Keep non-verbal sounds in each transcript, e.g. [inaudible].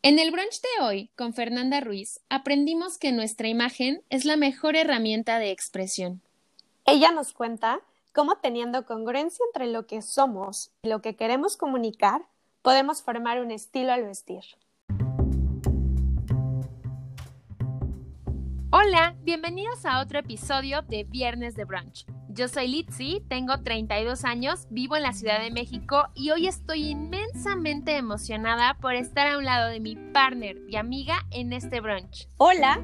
En el brunch de hoy, con Fernanda Ruiz, aprendimos que nuestra imagen es la mejor herramienta de expresión. Ella nos cuenta cómo teniendo congruencia entre lo que somos y lo que queremos comunicar, podemos formar un estilo al vestir. Hola, bienvenidos a otro episodio de Viernes de Brunch. Yo soy Litzy, tengo 32 años, vivo en la Ciudad de México y hoy estoy inmensamente emocionada por estar a un lado de mi partner y amiga en este brunch. Hola,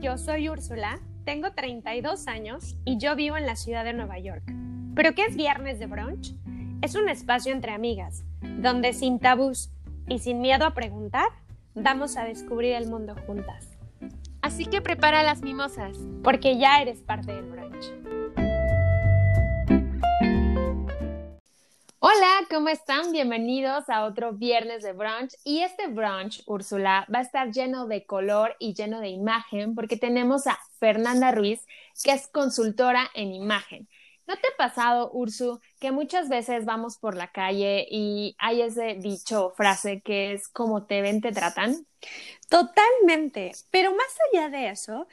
yo soy Úrsula, tengo 32 años y yo vivo en la ciudad de Nueva York. ¿Pero qué es Viernes de Brunch? Es un espacio entre amigas, donde sin tabús y sin miedo a preguntar, vamos a descubrir el mundo juntas. Así que prepara las mimosas. Porque ya eres parte del brunch. Hola, ¿cómo están? Bienvenidos a otro viernes de brunch. Y este brunch, Úrsula, va a estar lleno de color y lleno de imagen porque tenemos a Fernanda Ruiz, que es consultora en imagen. ¿No te ha pasado, Ursu, que muchas veces vamos por la calle y hay ese dicho frase que es como te ven, te tratan? Totalmente, pero más allá de eso,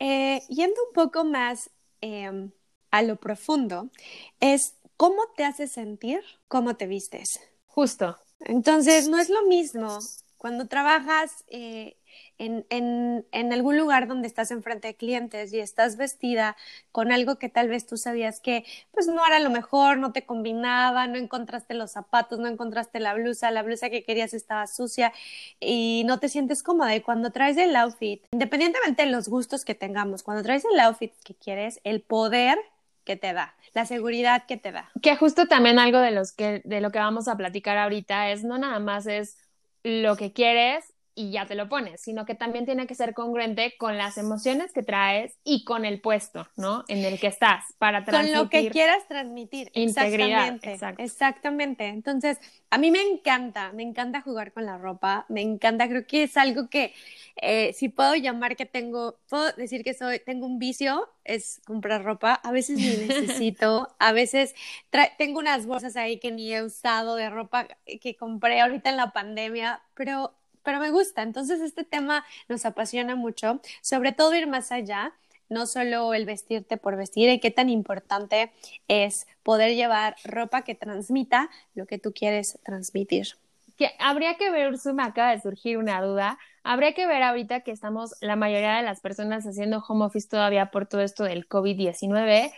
eh, yendo un poco más em, a lo profundo, es cómo te hace sentir, cómo te vistes. Justo. Entonces, no es lo mismo cuando trabajas eh, en, en, algún lugar donde estás enfrente de clientes y estás vestida con algo que tal vez tú sabías que pues no era lo mejor, no te combinaba, no encontraste los zapatos, no encontraste la blusa, la blusa que querías estaba sucia y no te sientes cómoda. Y cuando traes el outfit, independientemente de los gustos que tengamos, cuando traes el outfit que quieres, el poder que te da, la seguridad que te da. Que justo también algo de los que de lo que vamos a platicar ahorita es no nada más es lo que quieres y ya te lo pones, sino que también tiene que ser congruente con las emociones que traes y con el puesto, ¿no? En el que estás para transmitir. Con lo que quieras transmitir. Integridad. Exactamente. Exactamente. Entonces, a mí me encanta, me encanta jugar con la ropa, me encanta, creo que es algo que eh, si puedo llamar que tengo, puedo decir que soy, tengo un vicio, es comprar ropa, a veces ni necesito, [laughs] a veces tengo unas bolsas ahí que ni he usado de ropa que compré ahorita en la pandemia, pero pero me gusta. Entonces este tema nos apasiona mucho, sobre todo ir más allá, no solo el vestirte por vestir y qué tan importante es poder llevar ropa que transmita lo que tú quieres transmitir. Que habría que ver, Ursu, me acaba de surgir una duda. Habría que ver ahorita que estamos la mayoría de las personas haciendo home office todavía por todo esto del COVID-19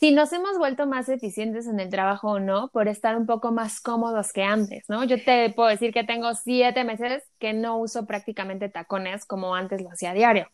si nos hemos vuelto más eficientes en el trabajo o no por estar un poco más cómodos que antes, ¿no? Yo te puedo decir que tengo siete meses que no uso prácticamente tacones como antes lo hacía a diario.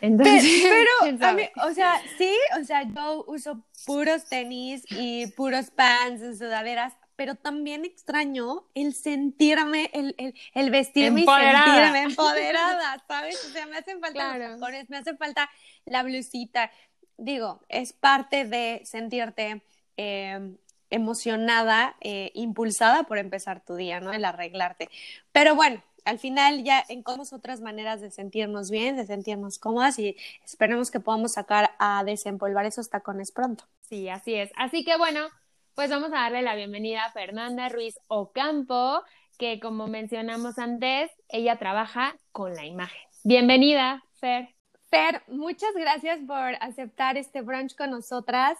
Entonces, pero, [laughs] o sea, sí, o sea, yo uso puros tenis y puros pants y sudaderas, pero también extraño el sentirme, el, el, el vestirme empoderada. y sentirme empoderada, ¿sabes? O sea, me hacen falta los tacones, me hace falta la blusita, digo, es parte de sentirte em, emocionada, eh, impulsada por empezar tu día, ¿no? El arreglarte. Pero bueno, al final ya encontramos otras maneras de sentirnos bien, de sentirnos cómodas y esperemos que podamos sacar a desempolvar esos tacones pronto. Sí, así es. Así que bueno, pues vamos a darle la bienvenida a Fernanda Ruiz Ocampo, que como mencionamos antes, ella trabaja con la imagen. Bienvenida, Fer. Fer, muchas gracias por aceptar este brunch con nosotras.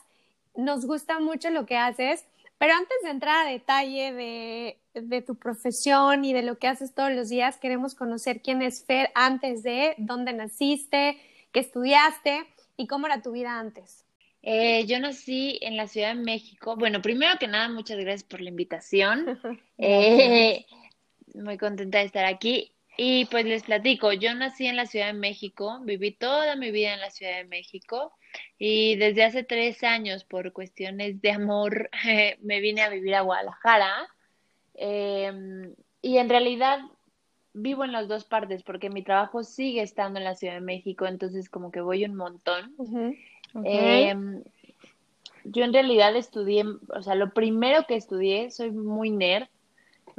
Nos gusta mucho lo que haces, pero antes de entrar a detalle de, de, tu profesión y de lo que haces todos los días, queremos conocer quién es Fer antes de, dónde naciste, qué estudiaste y cómo era tu vida antes. Eh, yo nací en la Ciudad de México. Bueno, primero que nada, muchas gracias por la invitación. [laughs] eh, muy contenta de estar aquí. Y pues les platico, yo nací en la Ciudad de México, viví toda mi vida en la Ciudad de México y desde hace tres años por cuestiones de amor [laughs] me vine a vivir a Guadalajara em, y en realidad vivo en las dos partes porque mi trabajo sigue estando en la Ciudad de México, entonces como que voy un montón. Em, yo en realidad estudié, o sea, lo primero que estudié, soy muy nerd,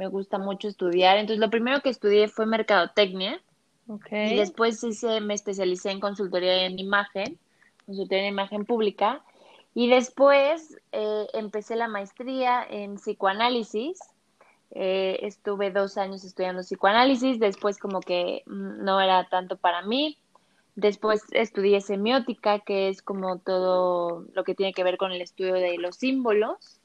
me gusta mucho estudiar. Entonces, lo primero que estudié fue mercadotecnia. Okay. Y después hice, me especialicé en consultoría en imagen, consultoría en imagen pública. Y después eh, empecé la maestría en psicoanálisis eh, estuve dos años estudiando psicoanálisis, después como que mm, no era tanto para mí. Después estudié semiótica, que es como todo lo que tiene que ver con el estudio de los símbolos.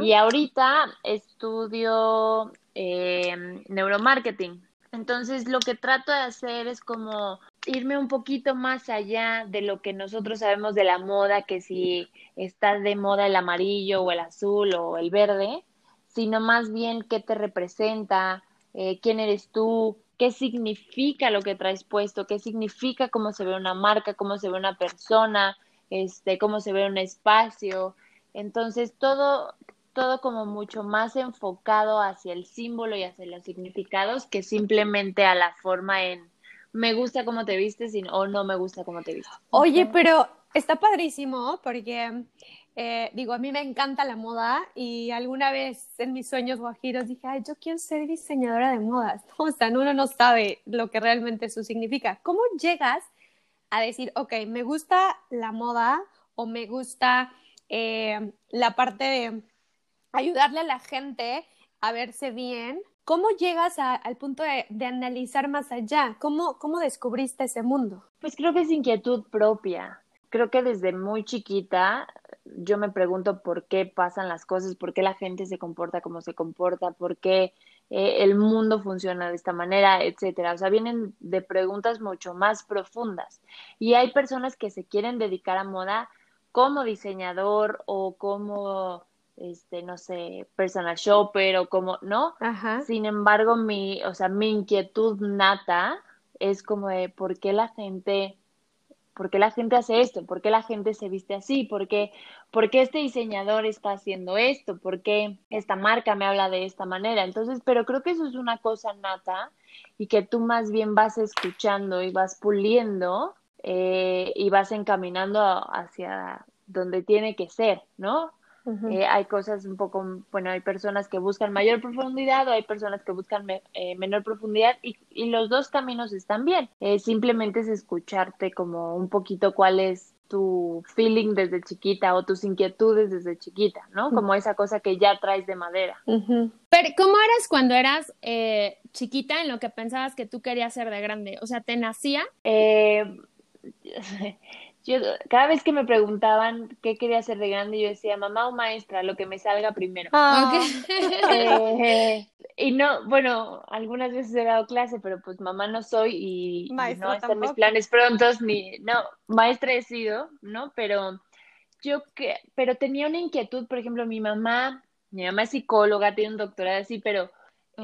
Y ahorita estudio eh, neuromarketing. Entonces lo que trato de hacer es como irme un poquito más allá de lo que nosotros sabemos de la moda, que si está de moda el amarillo o el azul o el verde, sino más bien qué te representa, eh, quién eres tú, qué significa lo que traes puesto, qué significa cómo se ve una marca, cómo se ve una persona, este, cómo se ve un espacio. Entonces, todo, todo como mucho más enfocado hacia el símbolo y hacia los significados que simplemente a la forma en me gusta cómo te vistes o no me gusta cómo te vistes. Oye, pero está padrísimo porque eh, digo, a mí me encanta la moda y alguna vez en mis sueños guajiros dije, ay, yo quiero ser diseñadora de modas. [laughs] O sea, uno no sabe lo que realmente eso significa. ¿Cómo llegas a decir, ok, me gusta la moda o me gusta eh, la parte de ayudarle a la gente a verse bien? ¿Cómo llegas al punto de, analizar más allá? ¿Cómo, ¿Cómo descubriste ese mundo? Pues creo que es inquietud propia. Creo que desde muy chiquita yo me pregunto por qué pasan las cosas, por qué la gente se comporta como se comporta, por qué eh, el mundo funciona de esta manera, etcétera. O sea, vienen de preguntas mucho más profundas. Y hay personas que se quieren dedicar a moda como diseñador o como este, no sé, personal shopper o como, ¿no? Sin embargo, mi, o sea, mi inquietud nata es como de por qué la gente ¿Por qué la gente hace esto? ¿Por qué la gente se viste así? ¿Por qué, ¿Por qué este diseñador está haciendo esto? ¿Por qué esta marca me habla de esta manera? Entonces, pero creo que eso es una cosa nata y que tú más bien vas escuchando y vas puliendo eh, y vas encaminando hacia donde tiene que ser, ¿no? Eh, hay cosas un poco, bueno, hay personas que buscan mayor profundidad o hay personas que buscan eh, menor profundidad y, los dos caminos están bien. Eh, simplemente es escucharte como un poquito cuál es tu feeling desde chiquita o tus inquietudes desde chiquita, ¿no? Como esa cosa que ya traes de madera. Pero, ¿cómo eras cuando eras chiquita en lo que pensabas que tú querías ser de grande? O sea, ¿te nacía? [laughs] yo cada vez que me preguntaban qué quería ser de grande, yo decía mamá o maestra, lo que me salga primero. Ah. Eh, y no, bueno, algunas veces he dado clase, pero pues mamá no soy y, no están mis planes prontos, ni, no, maestra he sido, ¿no? Pero yo que, pero tenía una inquietud, por ejemplo, mi mamá, mi mamá es psicóloga, tiene un doctorado así, pero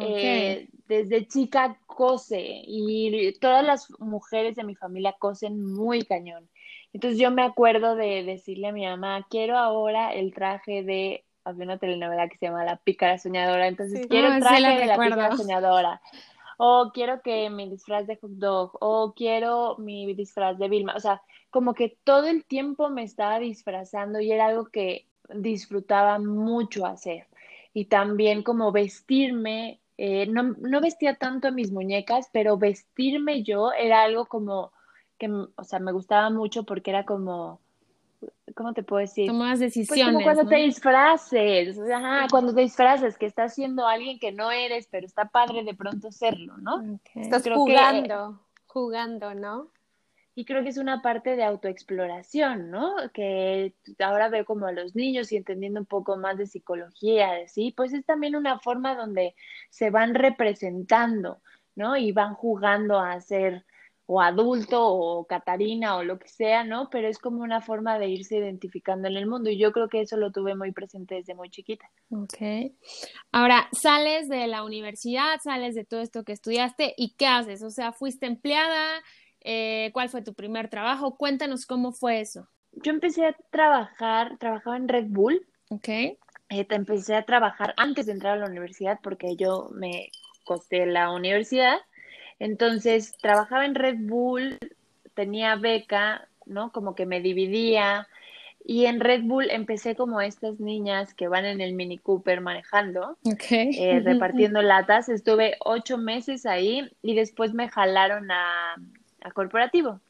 eh, desde chica cose y todas las mujeres de mi familia cosen muy cañón. Entonces yo me acuerdo de decirle a mi mamá, quiero ahora el traje de, había una telenovela que se llama La Pícara Soñadora, entonces quiero el traje de la Pícara Soñadora. O quiero que mi disfraz de hot dog, o quiero mi disfraz de Vilma. O sea, como que todo el tiempo me estaba disfrazando y era algo que disfrutaba mucho hacer. Y también como vestirme, eh, no, no vestía tanto a mis muñecas, pero vestirme yo era algo como que, o sea, me gustaba mucho porque era como, ¿cómo te puedo decir? Tomas decisiones. Pues como cuando te disfraces, ajá, cuando te disfraces, que estás siendo alguien que no eres, pero está padre de pronto serlo, ¿no? Estás jugando, jugando, ¿no? Y creo que es una parte de autoexploración, ¿no? Que ahora veo como a los niños y entendiendo un poco más de psicología, ¿sí? Pues es también una forma donde se van representando, ¿no? Y van jugando a ser o adulto o Catarina o lo que sea, ¿no? Pero es como una forma de irse identificando en el mundo y yo creo que eso lo tuve muy presente desde muy chiquita. Ok. Ahora, sales de la universidad, sales de todo esto que estudiaste y ¿qué haces? O sea, ¿fuiste empleada? Eh, ¿Cuál fue tu primer trabajo? Cuéntanos cómo fue eso. Yo empecé a trabajar, trabajaba en Red Bull. Ok. Eh, empecé a trabajar antes de entrar a la universidad porque yo me costé la universidad entonces, trabajaba en Red Bull, tenía beca, ¿no? Como que me dividía. Y en Red Bull empecé como estas niñas que van en el Mini Cooper manejando, eh, repartiendo latas. Estuve ocho meses ahí y después me jalaron a, corporativo.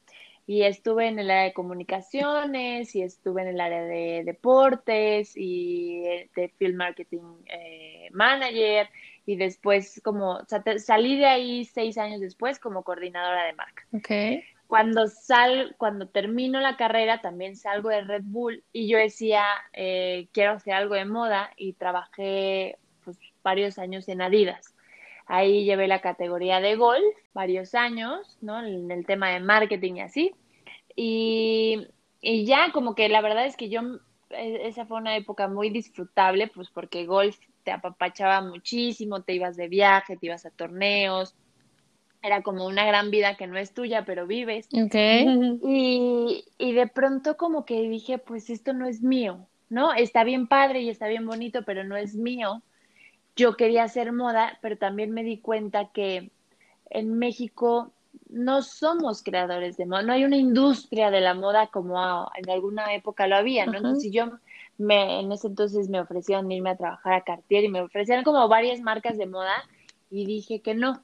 Y estuve en el área de comunicaciones y estuve en el área de deportes y de field marketing eh, manager y después como salí de ahí seis años después como coordinadora de marca. Okay. Cuando sal, cuando termino la carrera también salgo de Red Bull y yo decía eh, quiero hacer algo de moda y trabajé pues, varios años en Adidas. Ahí llevé la categoría de golf varios años, ¿no? En el tema de marketing y así. Y, y ya como que la verdad es que yo, e, esa fue una época muy disfrutable, pues porque golf te apapachaba muchísimo, te ibas de viaje, te ibas a torneos, era como una gran vida que no es tuya, pero vives. Okay. Y, y de pronto como que dije, pues esto no es mío, ¿no? Está bien padre y está bien bonito, pero no es mío. Yo quería hacer moda, pero también me di cuenta que en México no somos creadores de moda, no hay una industria de la moda como en alguna época lo había, ¿no? Entonces, yo me, en ese entonces me ofrecían irme a trabajar a Cartier y me ofrecían como varias marcas de moda y dije que no,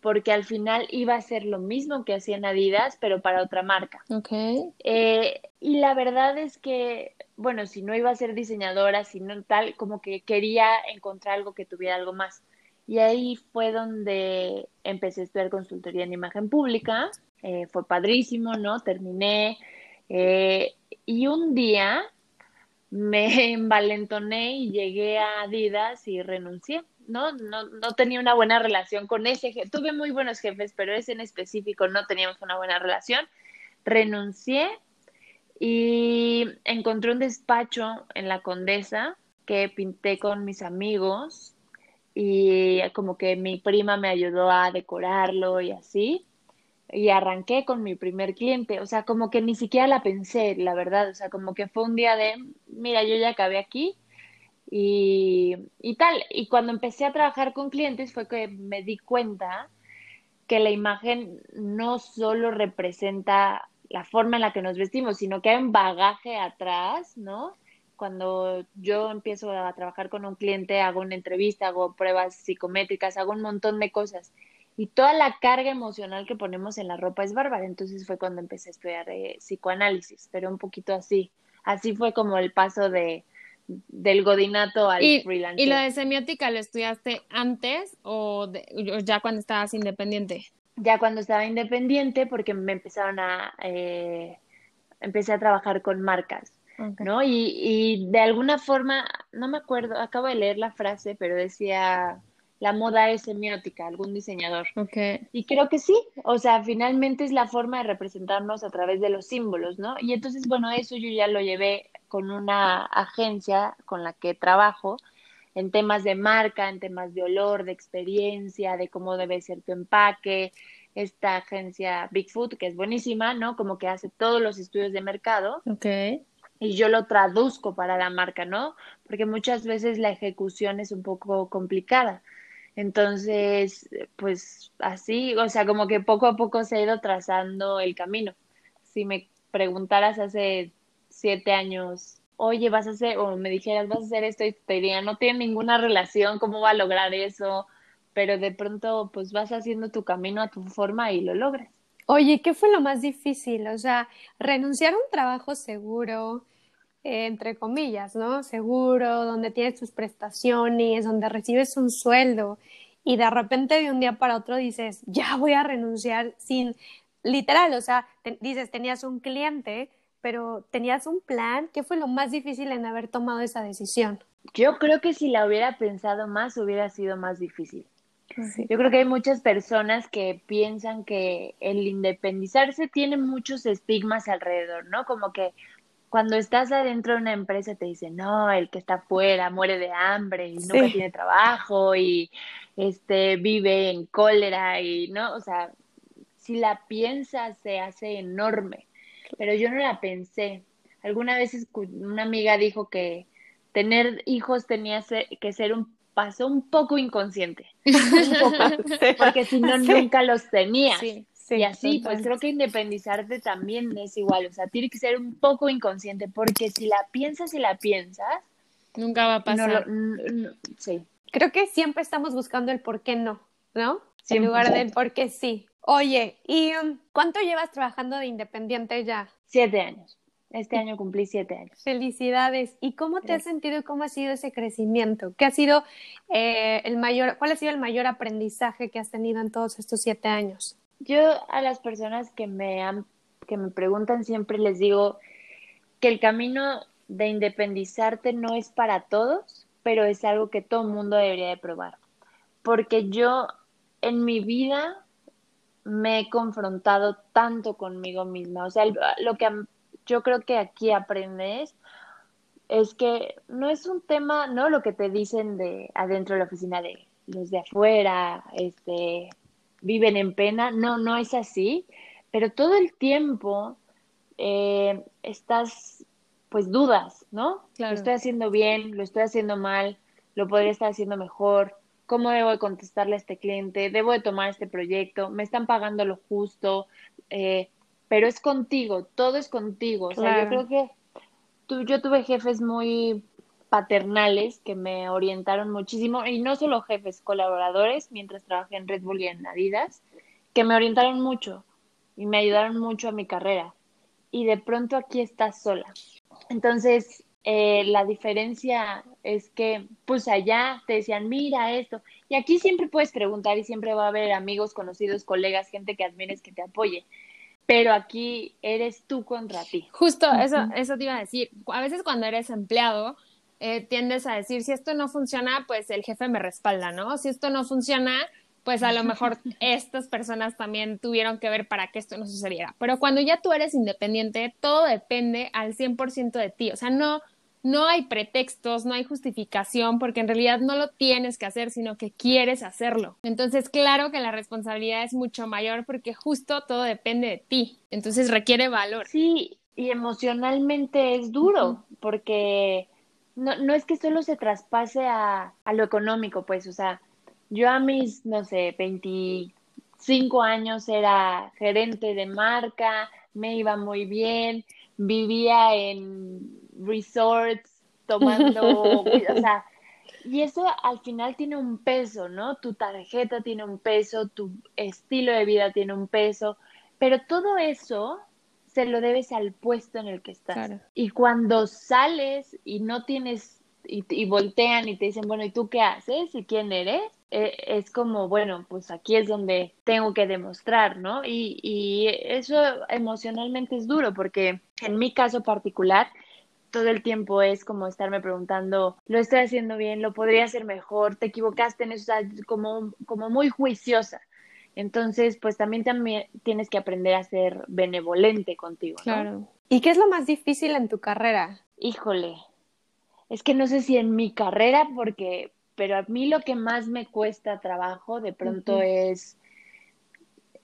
porque al final iba a ser lo mismo que hacían Adidas, pero para otra marca. Okay. Eh, y la verdad es que, bueno, si no iba a ser diseñadora, si no tal, como que quería encontrar algo que tuviera algo más. Y ahí fue donde empecé a estudiar consultoría en imagen pública. Eh, fue padrísimo, ¿no? Terminé. Eh, y un día me [laughs] envalentoné y llegué a Adidas y renuncié. ¿No? No, no tenía una buena relación con ese jefe. Tuve muy buenos jefes, pero ese en específico no teníamos una buena relación. Renuncié y encontré un despacho en la Condesa que pinté con mis amigos y como que mi prima me ayudó a decorarlo y así. Y arranqué con mi primer cliente, o sea, como que ni siquiera la pensé, la verdad, o sea, como que fue un día de, mira, yo ya acabé aquí, y, tal. Y cuando empecé a trabajar con clientes fue que me di cuenta que la imagen no solo representa la forma en la que nos vestimos, sino que hay un bagaje atrás, ¿no? Cuando yo empiezo a trabajar con un cliente, hago una entrevista, hago pruebas psicométricas, hago un montón de cosas. Y toda la carga emocional que ponemos en la ropa es bárbara. Entonces fue cuando empecé a estudiar eh, psicoanálisis, pero un poquito así. Así fue como el paso de, del godinato al ¿Y, freelance. ¿Y lo de semiótica lo estudiaste antes o, ya cuando estabas independiente? Ya cuando estaba independiente porque me empezaron a... Eh, empecé a trabajar con marcas, ¿no? Y, y de alguna forma, no me acuerdo, acabo de leer la frase, pero decía la moda es semiótica, algún diseñador. Okay. Y creo que sí, o sea, finalmente es la forma de representarnos a través de los símbolos, ¿no? Y entonces, bueno, eso yo ya lo llevé con una agencia con la que trabajo en temas de marca, en temas de olor, de experiencia, de cómo debe ser tu empaque. Esta agencia Bigfoot, que es buenísima, ¿no? Como que hace todos los estudios de mercado. Okay. Y yo lo traduzco para la marca, ¿no? Porque muchas veces la ejecución es un poco complicada. Entonces, pues así, o sea, como que poco a poco se ha ido trazando el camino. Si me preguntaras hace siete años, oye, vas a hacer, o me dijeras, vas a hacer esto, y te diría, no tiene ninguna relación, ¿cómo va a lograr eso? Pero de pronto, pues vas haciendo tu camino a tu forma y lo logras. Oye, ¿qué fue lo más difícil? O sea, renunciar a un trabajo seguro, eh, entre comillas, ¿no? Seguro, donde tienes tus prestaciones, donde recibes un sueldo y de repente de un día para otro dices, ya voy a renunciar sin, literal, o sea, dices, tenías un cliente, pero tenías un plan. ¿Qué fue lo más difícil en haber tomado esa decisión? Yo creo que si la hubiera pensado más, hubiera sido más difícil. Yo creo que hay muchas personas que piensan que el independizarse tiene muchos estigmas alrededor, ¿no? Como que cuando estás adentro de una empresa te dicen, no, el que está afuera muere de hambre y nunca tiene trabajo y este vive en cólera y no, o sea, si la piensas se hace enorme, pero yo no la pensé. Alguna vez una amiga dijo que tener hijos tenía que ser un paso un poco inconsciente, [laughs] [laughs] porque si no nunca los tenías y así, pues creo que independizarte también es igual, o sea, tiene que ser un poco inconsciente, porque si la piensas y la piensas, nunca va a pasar. sí. Creo que siempre estamos buscando el por qué no, ¿no? En lugar del por qué sí. Oye, ¿y um, cuánto llevas trabajando de independiente ya? Siete años. Este año cumplí siete años. Felicidades. ¿Y cómo te has sentido y cómo ha sido ese crecimiento? ¿Qué ha sido eh, el mayor, cuál ha sido el mayor aprendizaje que has tenido en todos estos siete años? Yo a las personas que me han, que me preguntan siempre les digo que el camino de independizarte no es para todos, pero es algo que todo mundo debería de probar. Porque yo en mi vida me he confrontado tanto conmigo misma. O sea, lo que yo creo que aquí aprendes es que no es un tema, no lo que te dicen de adentro de la oficina de los de afuera, este, viven en pena. No, no es así. Pero todo el tiempo eh, estás, pues dudas, ¿no? Lo estoy haciendo bien, lo estoy haciendo mal, lo podría estar haciendo mejor cómo debo de contestarle a este cliente, debo de tomar este proyecto, me están pagando lo justo, eh, pero es contigo, todo es contigo. O sea, yo creo que tú, yo tuve jefes muy paternales que me orientaron muchísimo, y no solo jefes, colaboradores, mientras trabajé en Red Bull y en Adidas, que me orientaron mucho y me ayudaron mucho a mi carrera. Y de pronto aquí estás sola. Entonces, eh, la diferencia es que, pues allá te decían, mira esto, y aquí siempre puedes preguntar y siempre va a haber amigos, conocidos, colegas, gente que admires, que te apoye, pero aquí eres tú contra ti. Justo, eso, eso te iba a decir. A veces cuando eres empleado, eh, tiendes a decir, si esto no funciona, pues el jefe me respalda, ¿no? Si esto no funciona, pues a lo mejor estas personas también tuvieron que ver para que esto no sucediera. Pero cuando ya tú eres independiente, todo depende al 100% de ti. O sea, no, no hay pretextos, no hay justificación, porque en realidad no lo tienes que hacer, sino que quieres hacerlo. Entonces, claro que la responsabilidad es mucho mayor porque justo todo depende de ti. Entonces, requiere valor. Sí, y emocionalmente es duro, porque no, no es que solo se traspase a, a lo económico, pues, o sea, yo a mis, no sé, 25 años era gerente de marca, me iba muy bien, vivía en resorts, tomando, [laughs] o sea, y eso al final tiene un peso, ¿no? Tu tarjeta tiene un peso, tu estilo de vida tiene un peso, pero todo eso se lo debes al puesto en el que estás. Y cuando sales y no tienes, y, voltean y te dicen, bueno, ¿y tú qué haces? ¿Y quién eres? Eh, es como, bueno, pues aquí es donde tengo que demostrar, ¿no? Y, y eso emocionalmente es duro porque en mi caso particular, todo el tiempo es como estarme preguntando, lo estoy haciendo bien, lo podría hacer mejor, te equivocaste en eso, como, como muy juiciosa. Entonces, pues también, también tienes que aprender a ser benevolente contigo. Claro. ¿Y qué es lo más difícil en tu carrera? Híjole, es que no sé si en mi carrera, porque, pero a mí lo que más me cuesta trabajo de pronto es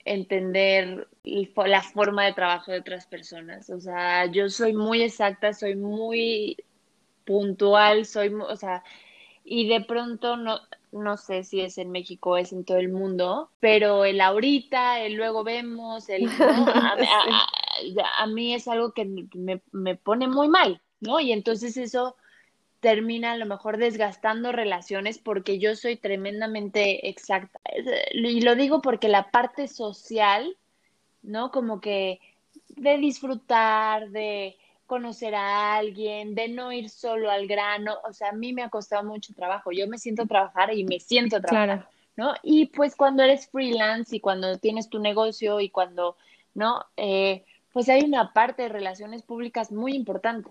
entender la forma de trabajo de otras personas. O sea, yo soy muy exacta, soy muy puntual, soy, o sea, y de pronto no, no sé si es en México o es en todo el mundo, pero el ahorita, el luego vemos, el [laughs] a, mí es algo que me, me pone muy mal, ¿no? Y entonces eso termina a lo mejor desgastando relaciones porque yo soy tremendamente exacta. Y lo digo porque la parte social, ¿no? Como que de disfrutar, de conocer a alguien, de no ir solo al grano, o sea, a mí me ha costado mucho trabajo. Yo me siento a trabajar y me siento a trabajar, ¿no? Y pues cuando eres freelance y cuando tienes tu negocio y cuando, ¿no? Eh, pues hay una parte de relaciones públicas muy importante.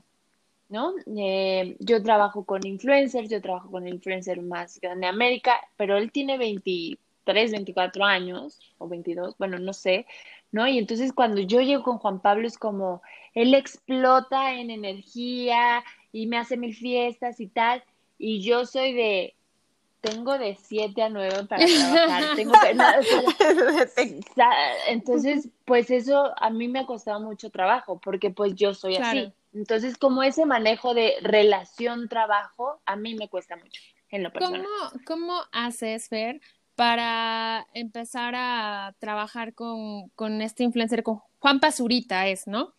¿no? Eh, yo trabajo con influencers, yo trabajo con el influencer más grande de América, pero él tiene 23, 24 años, o 22, bueno, no sé, ¿no? Y entonces cuando yo llego con Juan Pablo es como, él explota en energía y me hace mil fiestas y tal, y yo soy de, tengo de 7 a 9 para trabajar, [laughs] tengo entonces, pues eso a mí me ha costado mucho trabajo, porque pues yo soy así. Entonces, como ese manejo de relación-trabajo, a mí me cuesta mucho en lo personal. ¿Cómo, cómo haces, Fer, para empezar a trabajar con, con este influencer, con Juan Pazurita es, ¿no?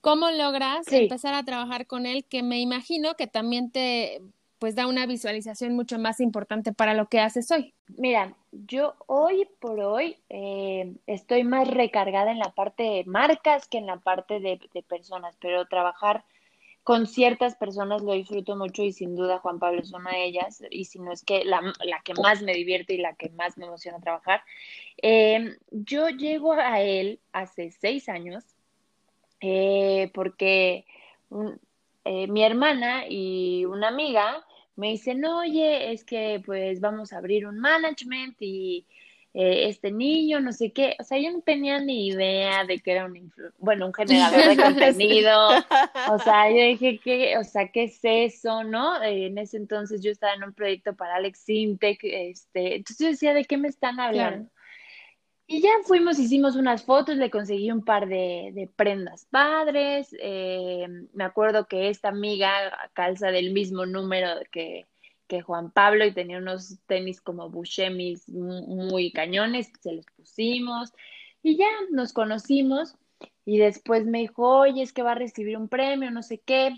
¿Cómo logras empezar a trabajar con él? Que me imagino que también te, pues da una visualización mucho más importante para lo que haces hoy. Mira, yo hoy por hoy eh, estoy más recargada en la parte de marcas que en la parte de, personas, pero trabajar con ciertas personas lo disfruto mucho y sin duda Juan Pablo es una de ellas, y si no es que la, que más me divierte y la que más me emociona trabajar. Eh, yo llego a él hace seis años eh, porque mi hermana y una amiga me dicen, oye, es que pues vamos a abrir un management y eh, este niño, no sé qué, o sea, yo no tenía ni idea de que era un, bueno, un [laughs] generador de contenido, [laughs] o sea, yo dije, ¿qué, o sea, qué es eso, no? Eh, en ese entonces yo estaba en un proyecto para Alex Sintec, este, entonces yo decía, ¿de qué me están hablando? Y ya fuimos, hicimos unas fotos, le conseguí un par de, prendas padres. Eh, me acuerdo que esta amiga calza del mismo número que, Juan Pablo y tenía unos tenis como Bushemis muy cañones, se los pusimos y ya nos conocimos. Y después me dijo, oye, es que va a recibir un premio, no sé qué.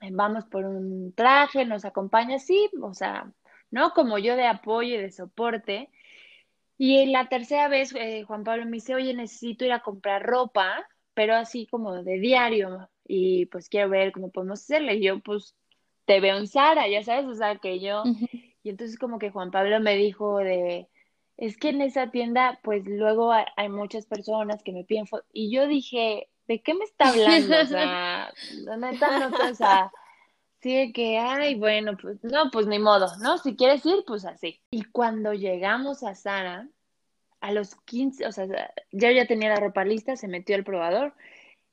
Vamos por un traje, nos acompaña, sí, o sea, ¿no? Como yo de apoyo y de soporte. Y la tercera vez, eh, Juan Pablo me dice, oye, necesito ir a comprar ropa, pero así como de diario, y pues quiero ver cómo podemos hacerle. Y yo, pues, te veo en Sara, ya sabes, o sea, que yo... Y entonces como que Juan Pablo me dijo de, es que en esa tienda, pues luego hay, muchas personas que me piden fotos. Y yo dije, ¿de qué me está hablando? O sea, [laughs] neta, no, o sea, sí que, ay, bueno, pues no, pues ni modo, ¿no? Si quieres ir, pues así. Y cuando llegamos a Sara, a los 15, o sea, yo ya tenía la ropa lista, se metió al probador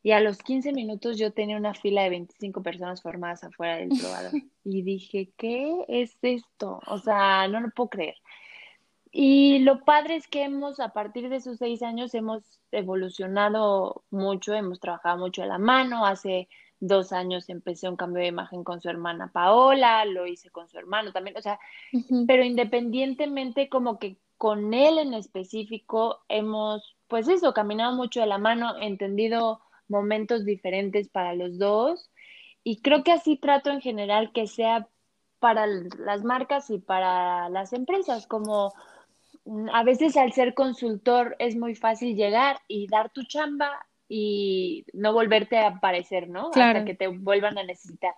y a los 15 minutos yo tenía una fila de 25 personas formadas afuera del [laughs] probador. Y dije, ¿qué es esto? O sea, no lo puedo creer. Y lo padre es que hemos, a partir de esos seis años, hemos evolucionado mucho, hemos trabajado mucho a la mano. Hace dos años empecé un cambio de imagen con su hermana Paola, lo hice con su hermano también, o sea, pero independientemente como que con él en específico hemos, pues eso, caminado mucho de la mano, entendido momentos diferentes para los dos y creo que así trato en general que sea para las marcas y para las empresas, como mm, a veces al ser consultor es muy fácil llegar y dar tu chamba y no volverte a aparecer, ¿no? Hasta que te vuelvan a necesitar.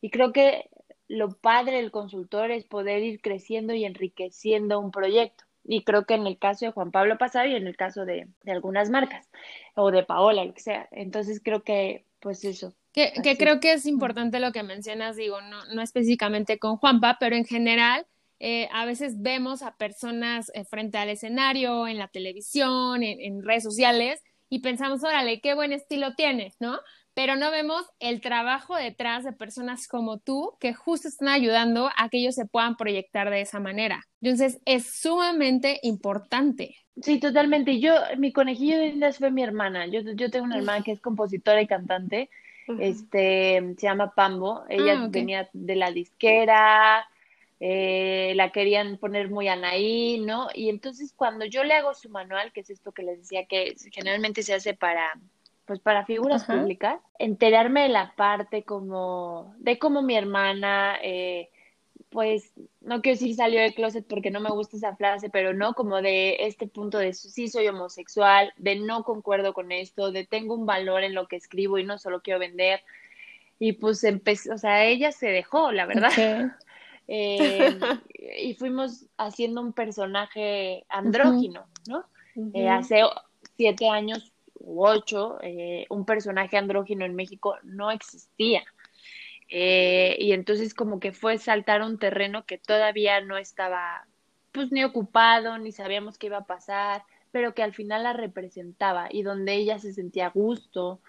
Y creo que lo padre del consultor es poder ir creciendo y enriqueciendo un proyecto. Y creo que en el caso de Juan Pablo pasado y en el caso de, algunas marcas, o de Paola, lo que sea. Entonces creo que, pues eso. Que, que creo que es importante lo que mencionas, digo, no, no específicamente con Juanpa, pero en general, eh, a veces vemos a personas eh, frente al escenario, en la televisión, en, en redes sociales, y pensamos, órale, qué buen estilo tienes, ¿no? Pero no vemos el trabajo detrás de personas como tú que justo están ayudando a que ellos se puedan proyectar de esa manera. Entonces, es sumamente importante. Sí, totalmente. Yo, mi conejillo de indias fue mi hermana. Yo, yo tengo una hermana que es compositora y cantante. Este, se llama Pambo. Ella ah, venía de la disquera, eh, la querían poner muy Anaí, ¿no? Y entonces cuando yo le hago su manual, que es esto que les decía que generalmente se hace para pues para figuras públicas, enterarme de la parte como, de cómo mi hermana, eh, pues, no quiero decir salió del closet porque no me gusta esa frase, pero no como de este punto de sí soy homosexual, de no concuerdo con esto, de tengo un valor en lo que escribo y no solo quiero vender. Y pues empezó, o sea, ella se dejó, la verdad. [laughs] Eh, y fuimos haciendo un personaje andrógino, ¿no? Eh, hace siete años u ocho, eh, un personaje andrógino en México no existía. y entonces como que fue saltar un terreno que todavía no estaba pues ni ocupado, ni sabíamos qué iba a pasar, pero que al final la representaba y donde ella se sentía a gusto.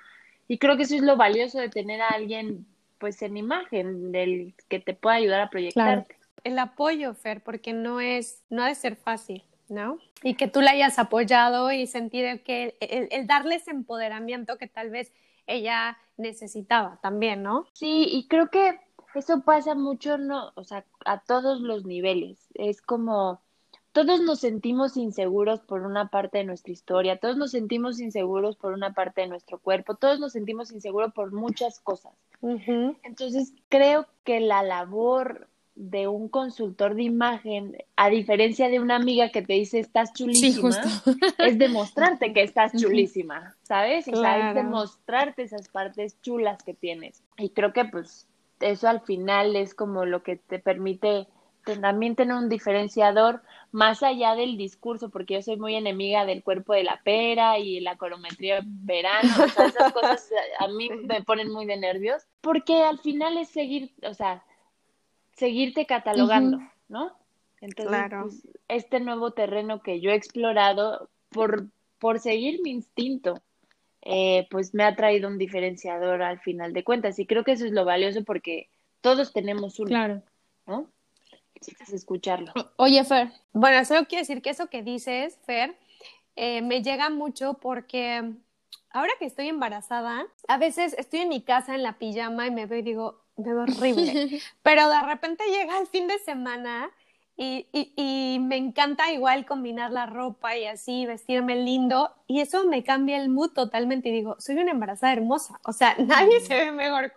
Y creo que eso es lo valioso de tener a alguien pues en imagen del que te pueda ayudar a proyectarte. El apoyo, Fer, porque no es, no ha de ser fácil, ¿no? Y que tú la hayas apoyado y sentido que el, el darles empoderamiento que tal vez ella necesitaba también, ¿no? Sí, y creo que eso pasa mucho, no, o sea, a todos los niveles. Es como todos nos sentimos inseguros por una parte de nuestra historia, todos nos sentimos inseguros por una parte de nuestro cuerpo, todos nos sentimos inseguros por muchas cosas. Entonces, creo que la labor de un consultor de imagen, a diferencia de una amiga que te dice estás chulísima, [laughs] es demostrarte que estás chulísima, ¿sabes? O sea, es demostrarte esas partes chulas que tienes. Y creo que pues eso al final es como lo que te permite también tener un diferenciador más allá del discurso, porque yo soy muy enemiga del cuerpo de la pera y la corometría verano, o sea, esas cosas a mí [laughs] me ponen muy de nervios, porque al final es seguir, o sea, seguirte catalogando, ¿no? Entonces, pues, este nuevo terreno que yo he explorado por, por seguir mi instinto, eh, pues me ha traído un diferenciador al final de cuentas. Y creo que eso es lo valioso porque todos tenemos uno, claro. ¿no? Necesitas escucharlo. Oye, Fer. Bueno, solo quiero decir que eso que dices, Fer, eh, me llega mucho porque ahora que estoy embarazada, a veces estoy en mi casa en la pijama y me veo y digo, veo horrible. [laughs] Pero de repente llega el fin de semana y, y, me encanta igual combinar la ropa y así, vestirme lindo. Y eso me cambia el mood totalmente. Y digo, soy una embarazada hermosa. O sea, [laughs] nadie se ve mejor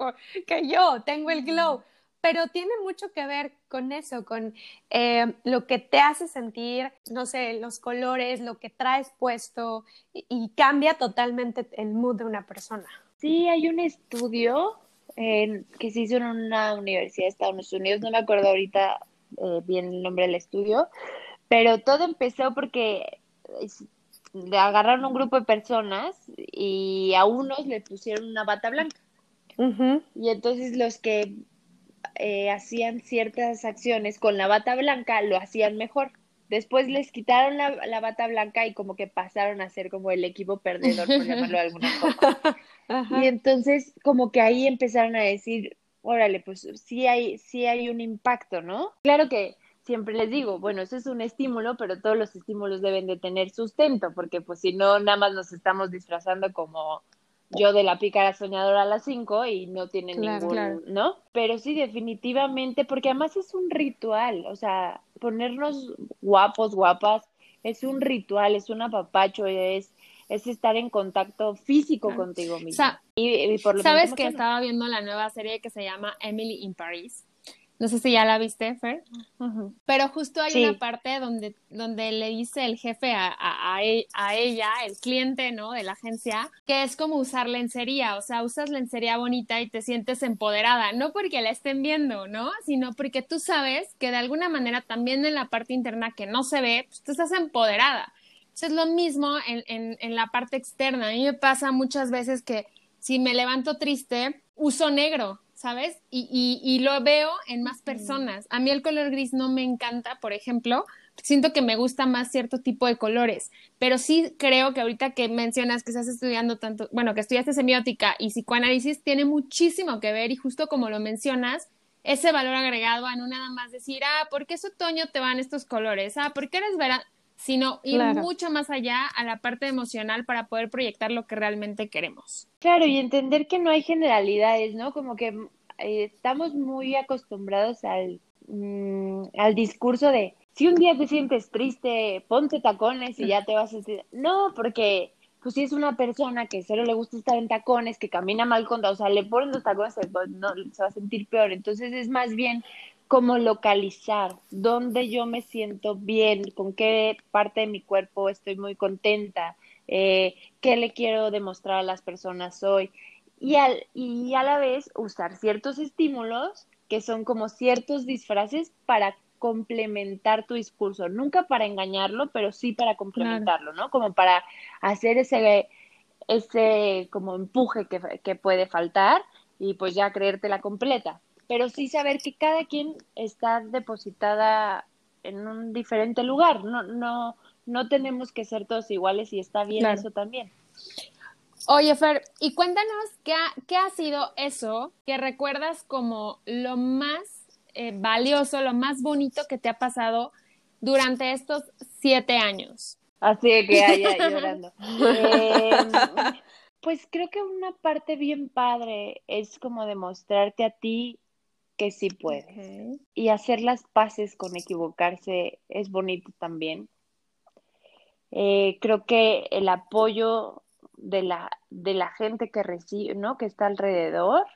que yo. Tengo el glow. Pero tiene mucho que ver con eso, con eh, lo que te hace sentir, no sé, los colores, lo que traes puesto y cambia totalmente el mood de una persona. Sí, hay un estudio que se hizo en una universidad de Estados Unidos, no me acuerdo ahorita eh, bien el nombre del estudio, pero todo empezó porque le agarraron un grupo de personas y a unos le pusieron una bata blanca. Y entonces los que eh, hacían ciertas acciones con la bata blanca lo hacían mejor. Después les quitaron la, la, bata blanca y como que pasaron a ser como el equipo perdedor, por llamarlo de alguna forma. [laughs] Y entonces como que ahí empezaron a decir, órale, pues sí hay, sí hay un impacto, ¿no? Claro que siempre les digo, bueno, eso es un estímulo, pero todos los estímulos deben de tener sustento, porque pues si no, nada más nos estamos disfrazando como yo de la pícara soñadora a las 5 y no tiene ningún, ¿no? Pero sí, definitivamente, porque además es un ritual, o sea, ponernos guapos, guapas, es un ritual, es un apapacho, es es estar en contacto físico contigo mismo. y, Sabes que estaba viendo la nueva serie que se llama Emily in Paris. No sé si ya la viste, Fer. Pero justo hay una parte donde, donde le dice el jefe a, a, e, a, ella, el cliente, ¿no? De la agencia, que es como usar lencería. O sea, usas lencería bonita y te sientes empoderada. No porque la estén viendo, ¿no? Sino porque tú sabes que de alguna manera también en la parte interna que no se ve, pues tú estás empoderada es lo mismo en, en, en, la parte externa. A mí me pasa muchas veces que si me levanto triste, uso negro, ¿sabes? Y, y, y lo veo en más personas. A mí el color gris no me encanta, por ejemplo. Siento que me gusta más cierto tipo de colores, pero sí creo que ahorita que mencionas que estás estudiando tanto, bueno, que estudiaste semiótica y psicoanálisis, tiene muchísimo que ver y justo como lo mencionas, ese valor agregado a no nada más decir, ah, ¿por qué es otoño te van estos colores? Ah, ¿por qué eres verano? Sino ir mucho más allá a la parte emocional para poder proyectar lo que realmente queremos. Claro, y entender que no hay generalidades, ¿no? Como que eh, estamos muy acostumbrados al, mm, al discurso de, si un día te sientes triste, ponte tacones y ya te vas a sentir... No, porque pues si es una persona que solo le gusta estar en tacones, que camina mal con, o sea, le ponen los tacones, no, se va a sentir peor. Entonces es más bien como localizar dónde yo me siento bien, con qué parte de mi cuerpo estoy muy contenta, eh, qué le quiero demostrar a las personas hoy. Y, al, y a la vez usar ciertos estímulos que son como ciertos disfraces para complementar tu discurso, nunca para engañarlo, pero sí para complementarlo, ¿no? Como para hacer ese, ese como empuje que, que puede faltar y pues ya creértela completa pero sí saber que cada quien está depositada en un diferente lugar, no, no, no tenemos que ser todos iguales y está bien eso también. Oye, Fer, y cuéntanos qué ha, qué ha sido eso que recuerdas como lo más eh, valioso, lo más bonito que te ha pasado durante estos siete años. Así que haya llorando. [laughs] Em, pues creo que una parte bien padre es como demostrarte a ti que sí puedes. Y hacer las paces con equivocarse es bonito también. Eh, creo que el apoyo de la, de la gente que recibe, ¿no? Que está alrededor.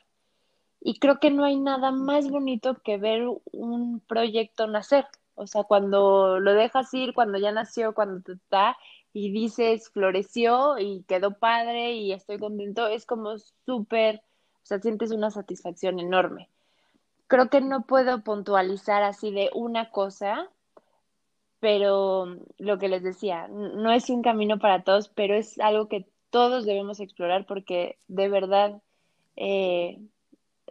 Y creo que no hay nada más bonito que ver un proyecto nacer. O sea, cuando lo dejas ir, cuando ya nació, cuando te está y dices floreció y quedó padre y estoy contento, es como súper, o sea, sientes una satisfacción enorme. Creo que no puedo puntualizar así de una cosa, pero lo que les decía, no es un camino para todos, pero es algo que todos debemos explorar porque de verdad eh,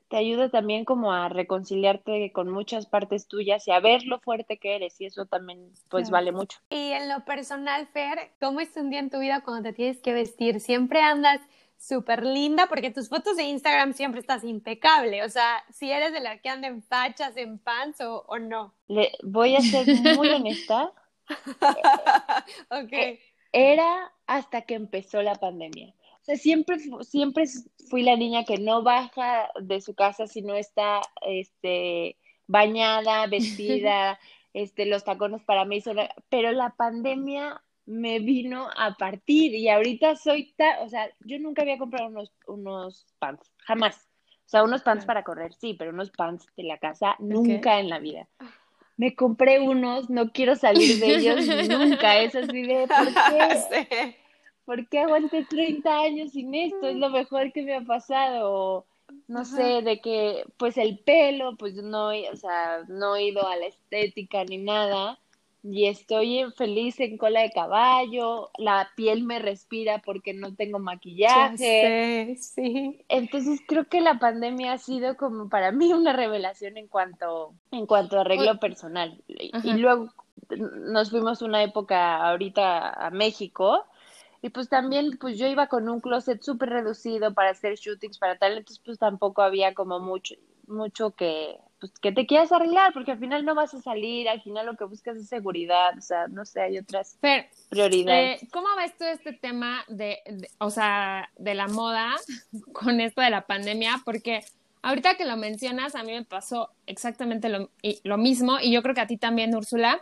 te ayuda también como a reconciliarte con muchas partes tuyas y a ver lo fuerte que eres y eso también pues vale mucho. Y en lo personal, Fer, ¿cómo es un día en tu vida cuando te tienes que vestir? ¿Siempre andas súper linda? Porque tus fotos de Instagram siempre estás impecable, o sea, si eres de la que anda en fachas, en pants o, o no. Le, voy a ser muy honesta. [laughs] ok. Eh, era hasta que empezó la pandemia. O sea, siempre, siempre fui la niña que no baja de su casa si no está este, bañada, vestida, [laughs] este, los tacones para mí son... Pero la pandemia me vino a partir y ahorita soy, o sea, yo nunca había comprado unos, unos pants, jamás. O sea, unos pants para correr, sí, pero unos pants de la casa, nunca en la vida. Me compré unos, no quiero salir de ellos [laughs] nunca, es así de, [laughs] ¿por qué? ¿por qué aguanté 30 años sin esto? Es lo mejor que me ha pasado. no sé, de que, pues el pelo, pues no, o sea, no he ido a la estética ni nada. Y estoy feliz en cola de caballo, la piel me respira porque no tengo maquillaje. sí. Entonces creo que la pandemia ha sido como para mí una revelación en cuanto, en cuanto a arreglo personal. Y luego nos fuimos una época ahorita a México y pues también, pues yo iba con un closet súper reducido para hacer shootings, para tal, entonces pues tampoco había como mucho, mucho que, pues que te quieras arreglar, porque al final no vas a salir, al final lo que buscas es seguridad, o sea, no sé, hay otras prioridades. Eh, ¿Cómo ves todo este tema de, o sea, de la moda con esto de la pandemia? Porque ahorita que lo mencionas, a mí me pasó exactamente lo, lo mismo, y yo creo que a ti también, Úrsula,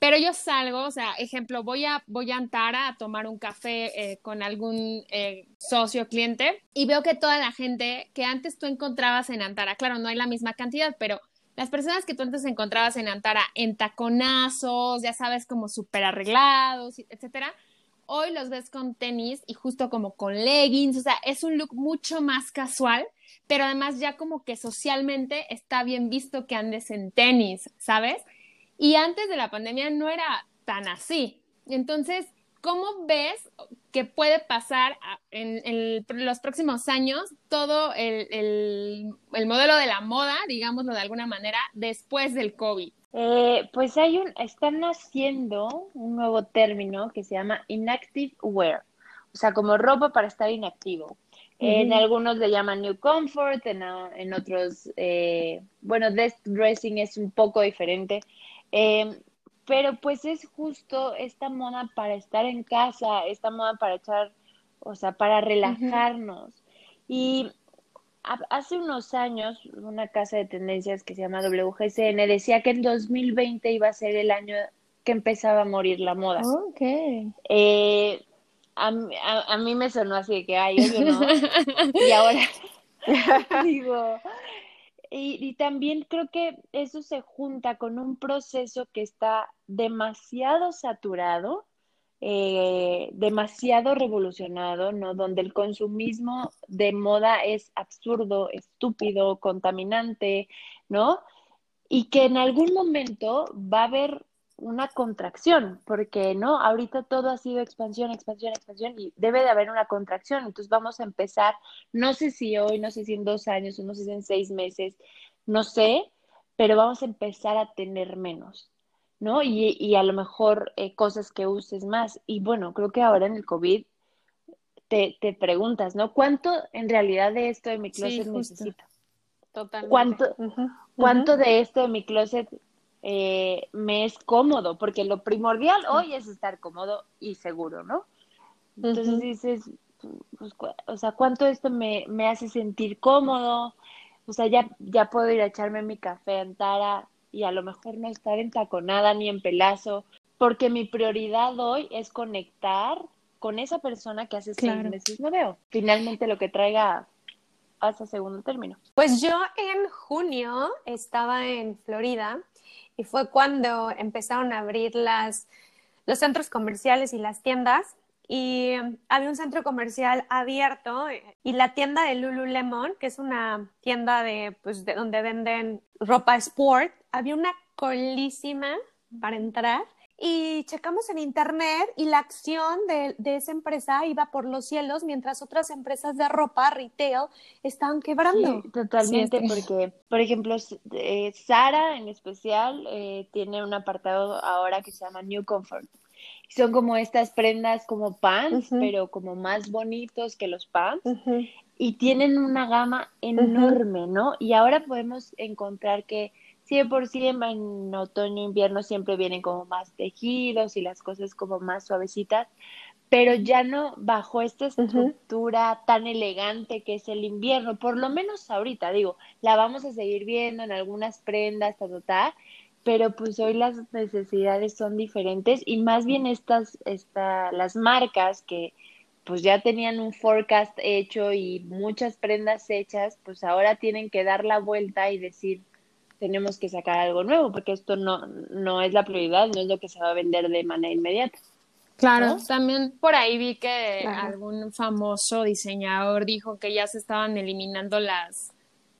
pero yo salgo, o sea, ejemplo, voy a, voy a Antara a tomar un café eh, con algún eh, socio cliente y veo que toda la gente que antes tú encontrabas en Antara, claro, no hay la misma cantidad, pero las personas que tú antes encontrabas en Antara en taconazos, ya sabes, como súper arreglados, etcétera, hoy los ves con tenis y justo como con leggings, o sea, es un look mucho más casual, pero además ya como que socialmente está bien visto que andes en tenis, ¿sabes? Y antes de la pandemia no era tan así. Entonces, ¿cómo ves que puede pasar en, los próximos años todo el, modelo de la moda, digámoslo de alguna manera, después del COVID? Eh, pues hay un, están haciendo un nuevo término que se llama inactive wear, o sea, como ropa para estar inactivo. En algunos le llaman New Comfort, en, en otros, eh, bueno, Desk Dressing es un poco diferente, Em, pero pues es justo esta moda para estar en casa, esta moda para echar, o sea, para relajarnos. Y hace unos años, una casa de tendencias que se llama WGCN decía que en 2020 iba a ser el año que empezaba a morir la moda. Ok. Eh, a, a, mí me sonó así de que, ay, yo no. [laughs] y ahora [laughs] [laughs] digo, y, también creo que eso se junta con un proceso que está demasiado saturado, eh, demasiado revolucionado, ¿no? Donde el consumismo de moda es absurdo, estúpido, contaminante, ¿no? Y que en algún momento va a haber una contracción, porque no, ahorita todo ha sido expansión, expansión, expansión y debe de haber una contracción. Entonces vamos a empezar, no sé si hoy, no sé si en dos años, no sé si en seis meses, no sé, pero vamos a empezar a tener menos, ¿no? Y, y a lo mejor eh, cosas que uses más. Y bueno, creo que ahora en el COVID te, te preguntas, ¿no? ¿Cuánto en realidad de esto de mi closet necesito? Totalmente. ¿Cuánto, ¿Cuánto de esto de mi closet eh, me es cómodo, porque lo primordial hoy es estar cómodo y seguro, ¿no? Entonces dices, pues, o sea, ¿cuánto esto me, me hace sentir cómodo? o sea, ya, ya puedo ir a echarme mi café en Tara y a lo mejor no estar en taconada ni en pelazo, porque mi prioridad hoy es conectar con esa persona que hace seis meses no veo. Finalmente lo que traiga hasta segundo término. Pues yo en junio estaba en Florida y fue cuando empezaron a abrir las, los centros comerciales y las tiendas y había un centro comercial abierto y la tienda de Lululemon, que es una tienda de, pues, de donde venden ropa sport, había una colísima para entrar y checamos en internet y la acción de, esa empresa iba por los cielos mientras otras empresas de ropa, retail, estaban quebrando. totalmente, porque, por ejemplo, eh, Sara en especial eh, tiene un apartado ahora que se llama New Comfort. Son como estas prendas como pants, pero como más bonitos que los pants. Y tienen una gama enorme, ¿no? Y ahora podemos encontrar que Sí, por sí en otoño e invierno siempre vienen como más tejidos y las cosas como más suavecitas, pero ya no bajo esta estructura tan elegante que es el invierno, por lo menos ahorita, digo, la vamos a seguir viendo en algunas prendas, ta, pero pues hoy las necesidades son diferentes y más bien estas, esta, las marcas que pues ya tenían un forecast hecho y muchas prendas hechas, pues ahora tienen que dar la vuelta y decir, tenemos que sacar algo nuevo, porque esto no, no es la prioridad, no es lo que se va a vender de manera inmediata. Claro, también por ahí vi que algún famoso diseñador dijo que ya se estaban eliminando las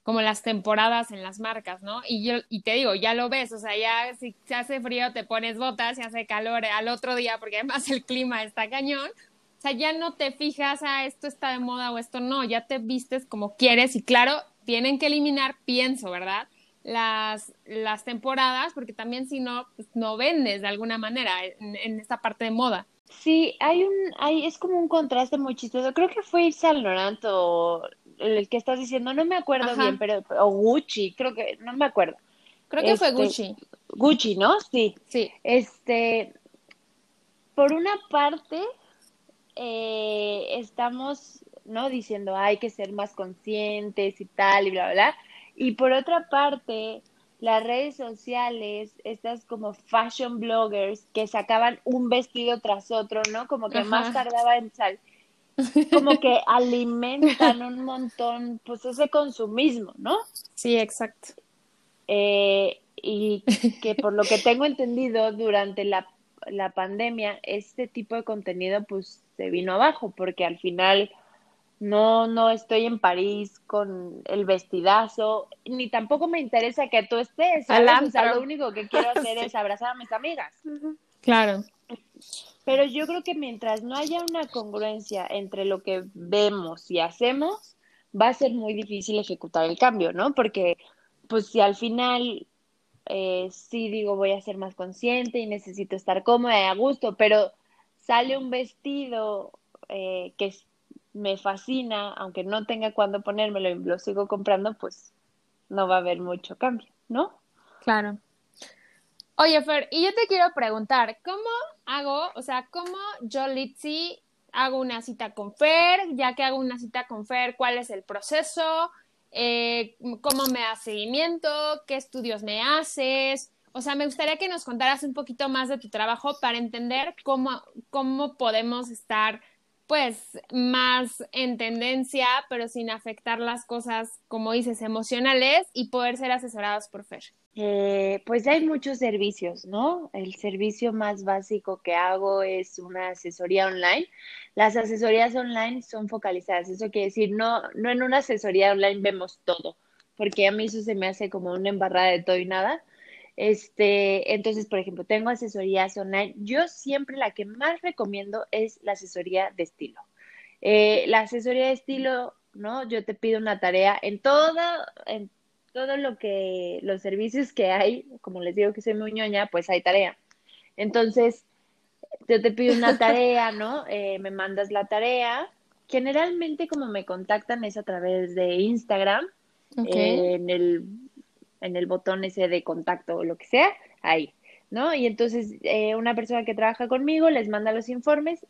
como las temporadas en las marcas, ¿no? Y yo y te digo, ya lo ves, o sea, ya si se hace frío te pones botas, si hace calor al otro día porque además el clima está cañón. O sea, ya no te fijas a ah, esto está de moda o esto no, ya te vistes como quieres y claro, tienen que eliminar, pienso, ¿verdad? Las, las temporadas, porque también si no, pues no vendes de alguna manera en, esta parte de moda. Sí, hay un, hay, es como un contraste muy chistoso. Creo que fue Saint Laurent o el que estás diciendo, no me acuerdo bien, pero, o Gucci, creo que, no me acuerdo. Creo que fue este, Gucci. Gucci, ¿no? Sí. Sí. Este, por una parte, eh, estamos, ¿no? Diciendo, hay que ser más conscientes y tal, y bla, bla, bla y por otra parte, las redes sociales, estas como fashion bloggers que sacaban un vestido tras otro, ¿no? Como que más tardaba en sal. Como que [laughs] alimentan un montón, pues ese consumismo, ¿no? Sí, exacto. Eh, y que por lo que tengo [laughs] entendido, durante la, la pandemia, este tipo de contenido pues se vino abajo, porque al final no, no estoy en París con el vestidazo, ni tampoco me interesa que tú estés. lo único que quiero [laughs] hacer es abrazar a mis amigas. Claro. Pero yo creo que mientras no haya una congruencia entre lo que vemos y hacemos, va a ser muy difícil ejecutar el cambio, ¿no? Porque, pues, si al final eh, sí digo voy a ser más consciente y necesito estar cómoda y a gusto, pero sale un vestido eh, que es me fascina, aunque no tenga cuándo ponérmelo y lo sigo comprando, pues no va a haber mucho cambio, ¿no? Claro. Oye, Fer, y yo te quiero preguntar, ¿cómo hago, o sea, cómo yo, Litsi, hago una cita con Fer? Ya que hago una cita con Fer, ¿cuál es el proceso? Eh, ¿Cómo me da seguimiento? ¿Qué estudios me haces? O sea, me gustaría que nos contaras un poquito más de tu trabajo para entender cómo, cómo podemos estar pues más en tendencia, pero sin afectar las cosas, como dices, emocionales y poder ser asesorados por Fer? Eh, pues hay muchos servicios, ¿no? El servicio más básico que hago es una asesoría online. Las asesorías online son focalizadas, eso quiere decir, no, no en una asesoría online vemos todo, porque a mí eso se me hace como una embarrada de todo y nada este, entonces, por ejemplo, tengo asesorías online. Yo siempre la que más recomiendo es la asesoría de estilo. Eh, la asesoría de estilo, ¿no? Yo te pido una tarea en todo, en todo lo que, los servicios que hay, como les digo que soy muy ñoña, pues hay tarea. Entonces, yo te pido una [laughs] tarea, ¿no? Eh, me mandas la tarea. Generalmente como me contactan es a través de Instagram, en el en el botón ese de contacto o lo que sea, ahí, ¿no? Y entonces eh, una persona que trabaja conmigo les manda los informes.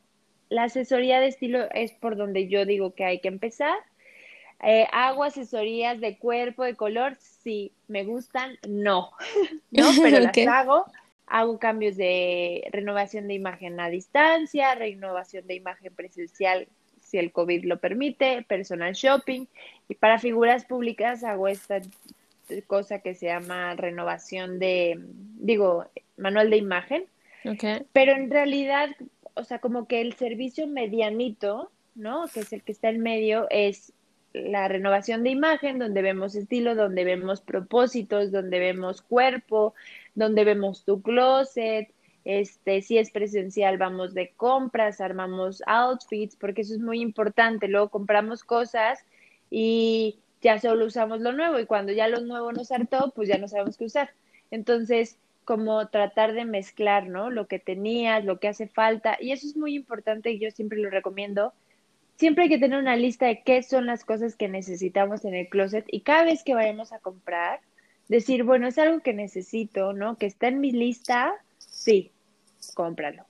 La asesoría de estilo es por donde yo digo que hay que empezar. Eh, hago asesorías de cuerpo, de color, sí. ¿Me gustan? No. [laughs] no, [laughs] pero las hago. Hago cambios de renovación de imagen a distancia, renovación de imagen presencial si el COVID lo permite, personal shopping. Y para figuras públicas hago esta cosa que se llama renovación de, digo, manual de imagen. Okay. Pero en realidad, o sea, como que el servicio medianito, ¿no? Que es el que está en medio, es la renovación de imagen, donde vemos estilo, donde vemos propósitos, donde vemos cuerpo, donde vemos tu closet, este, si es presencial, vamos de compras, armamos outfits, porque eso es muy importante. Luego compramos cosas y ya solo usamos lo nuevo y cuando ya lo nuevo nos hartó, pues ya no sabemos qué usar. Entonces, como tratar de mezclar, ¿no? Lo que tenías, lo que hace falta, y eso es muy importante y yo siempre lo recomiendo. Siempre hay que tener una lista de qué son las cosas que necesitamos en el closet y cada vez que vayamos a comprar, decir, bueno, es algo que necesito, ¿no? Que está en mi lista, sí, cómpralo.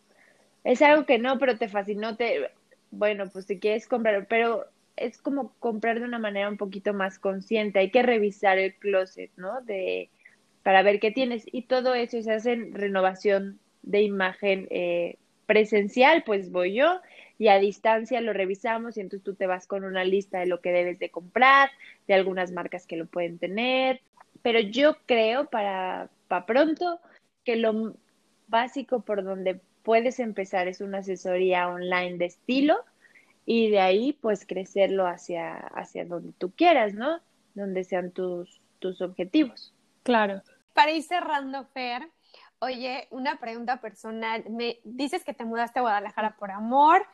Es algo que no, pero te fascinó, te, bueno, pues si quieres comprarlo, pero es como comprar de una manera un poquito más consciente. Hay que revisar el closet, ¿no? De, para ver qué tienes. Y todo eso se hace en renovación de imagen eh, presencial, pues voy yo y a distancia lo revisamos y entonces tú te vas con una lista de lo que debes de comprar, de algunas marcas que lo pueden tener. Pero yo creo para, para pronto que lo básico por donde puedes empezar es una asesoría online de estilo y de ahí pues crecerlo hacia, hacia donde tú quieras, ¿no? Donde sean tus, tus objetivos. Claro. Para ir cerrando, Fer, oye, una pregunta personal. Me dices que te mudaste a Guadalajara por amor.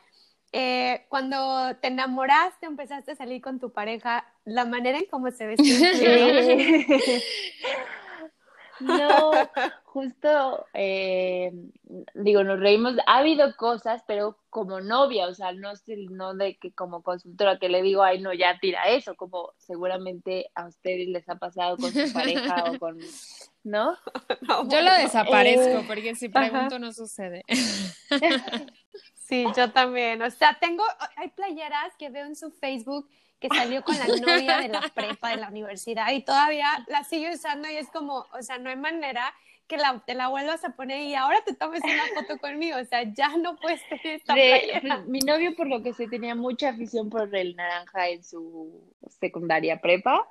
Eh, cuando te enamoraste, empezaste a salir con tu pareja, la manera en cómo se vestía. [laughs] No, justo, eh, digo, nos reímos, ha habido cosas, pero como novia, o sea, no, no de que como consultora que le digo, ay, no, ya tira eso, como seguramente a ustedes les ha pasado con su pareja o con, ¿no? [laughs] yo lo desaparezco, eh, porque si pregunto no sucede. [laughs] Sí, yo también, o sea, tengo, hay playeras que veo en su Facebook que salió con la novia de la [laughs] prepa de la universidad y todavía la sigue usando y es como, o sea, no hay manera que la, te la vuelvas a poner y ahora te tomes una foto conmigo, o sea, ya no puedes tener esta pues, Mi novio, por lo que sé, tenía mucha afición por el naranja en su secundaria prepa.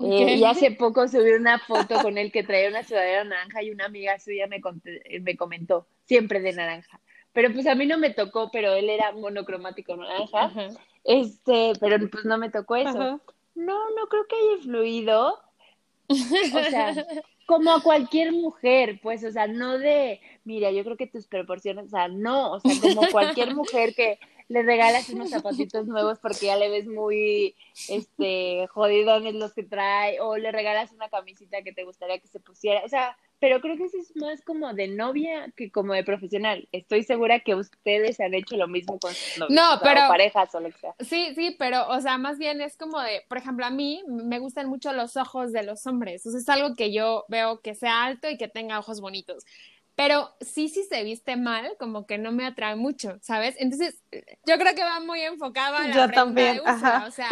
Eh, y hace poco subí una foto con él que traía una sudadera naranja y una amiga suya me, me comentó, siempre de naranja. Pero pues a mí no me tocó, pero él era monocromático naranja. Este, pero pues no me tocó eso. No, no creo que haya influido. O sea, [laughs] como a cualquier mujer, pues, o sea, no de, mira, yo creo que tus proporciones, o sea, no, o sea, como cualquier mujer que le regalas unos zapatitos nuevos porque ya le ves muy, este, jodidones los que trae, o le regalas una camisita que te gustaría que se pusiera, o sea, pero creo que eso es más como de novia que como de profesional. Estoy segura que ustedes han hecho lo mismo con sus novios, no, pero, parejas o lo que sea. Sí, sí, pero, o sea, más bien es como de, por ejemplo, a mí me gustan mucho los ojos de los hombres. O es algo que yo veo que sea alto y que tenga ojos bonitos. Pero sí, sí se viste mal, como que no me atrae mucho, ¿sabes? Entonces, yo creo que va muy enfocado a la Yo también. O sea,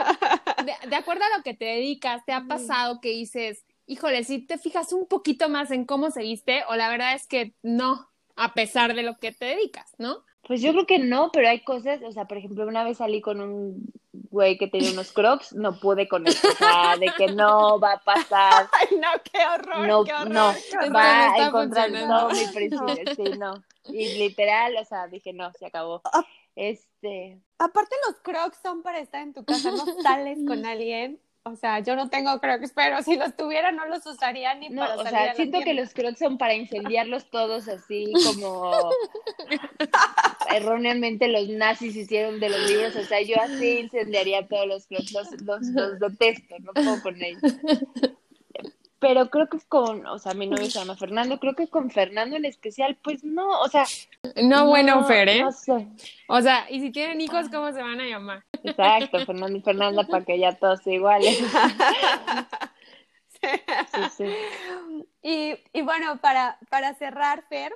de, de, acuerdo a lo que te dedicas, ¿te ha pasado que dices, híjole, si te fijas un poquito más en cómo se viste, o la verdad es que no, a pesar de lo que te dedicas, ¿no? Pues yo creo que no, pero hay cosas, o sea, por ejemplo, una vez salí con un güey que tenía unos crocs, no pude con eso, o sea, de que no va a pasar. [laughs] Ay, no, qué horror, no, qué horror. No, va a encontrar todo mi príncipe, sí, no. Y literal, o sea, dije, no, se acabó. Ah. Este. Aparte los crocs son para estar en tu casa, no [laughs] sales con alguien o sea, yo no tengo crocs, pero si los tuviera no los usaría ni para salir o sea, siento que los crocs son para incendiarlos todos así [laughs] como erróneamente los nazis hicieron de los libros, o sea, yo así incendiaría todos los crocs, los, los, los detesto, no puedo con ellos pero creo que con, o sea, mi novio se llama Fernando, creo que con Fernando en especial, pues no, o sea. No, bueno, Fer, ¿eh? No sé. O sea, y si tienen hijos, ¿cómo se van a llamar? Exacto, Fernando y Fernanda, para que ya todos iguales. [laughs] sí, sí. Y, y bueno, para, para cerrar, Fer,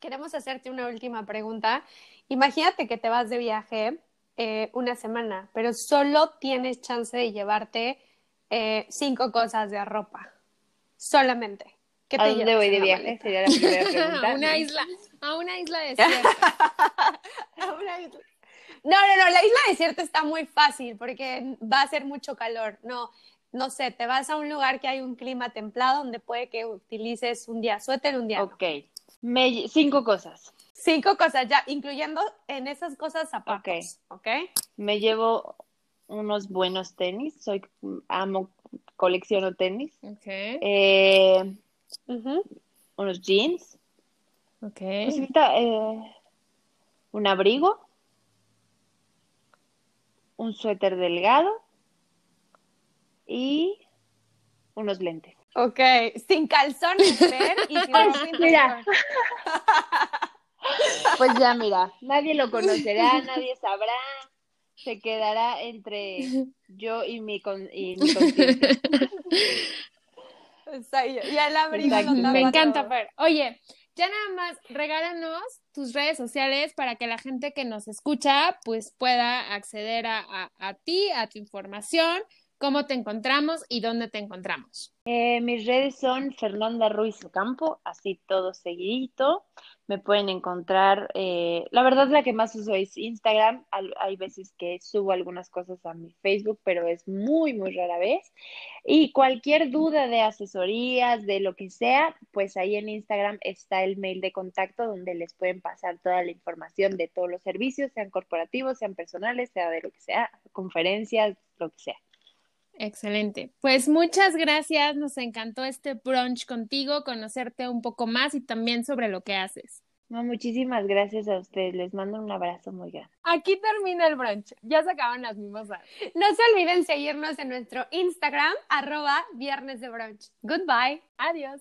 queremos hacerte una última pregunta. Imagínate que te vas de viaje eh, una semana, pero solo tienes chance de llevarte eh, cinco cosas de ropa. Solamente. ¿Qué te ¿A dónde voy de viaje? Sería la primera [laughs] pregunta. a una isla, a una isla [laughs] desierta. a una isla. No, no, no, la isla desierta está muy fácil porque va a ser mucho calor. No, no sé, te vas a un lugar que hay un clima templado donde puede que utilices un día suéter, un día. Ok. cinco cosas. Cinco cosas, ya, incluyendo en esas cosas zapatos. Ok. okay. Me llevo unos buenos tenis. Soy, amo, colecciono tenis. Ok. Eh, unos jeans. Ok. Pues eh, un abrigo. Un suéter delgado. Y unos lentes. Ok, sin calzones. Y sin pues, mira. [laughs] Pues ya, mira, nadie lo conocerá, nadie sabrá. Se quedará entre yo y mi, con, y mi [laughs] conciencia. Me encanta, ver. Oye, ya nada más regálanos tus redes sociales para que la gente que nos escucha pues pueda acceder a, a ti, a tu información, cómo te encontramos y dónde te encontramos. Eh, mis redes son Fernanda Ruiz Ocampo, así todo seguidito. Me pueden encontrar, eh, la verdad la que más uso es Instagram. Hay veces que subo algunas cosas a mi Facebook, pero es muy, muy rara vez. Y cualquier duda de asesorías, de lo que sea, pues ahí en Instagram está el mail de contacto donde les pueden pasar toda la información de todos los servicios, sean corporativos, sean personales, sea de lo que sea, conferencias, lo que sea. Excelente. Pues muchas gracias. Nos encantó este brunch contigo, conocerte un poco más y también sobre lo que haces. No, muchísimas gracias a ustedes. Les mando un abrazo muy grande. Aquí termina el brunch. Ya se acaban las mimosas. No se olviden seguirnos en nuestro Instagram, arroba viernes de brunch. Goodbye. Adiós.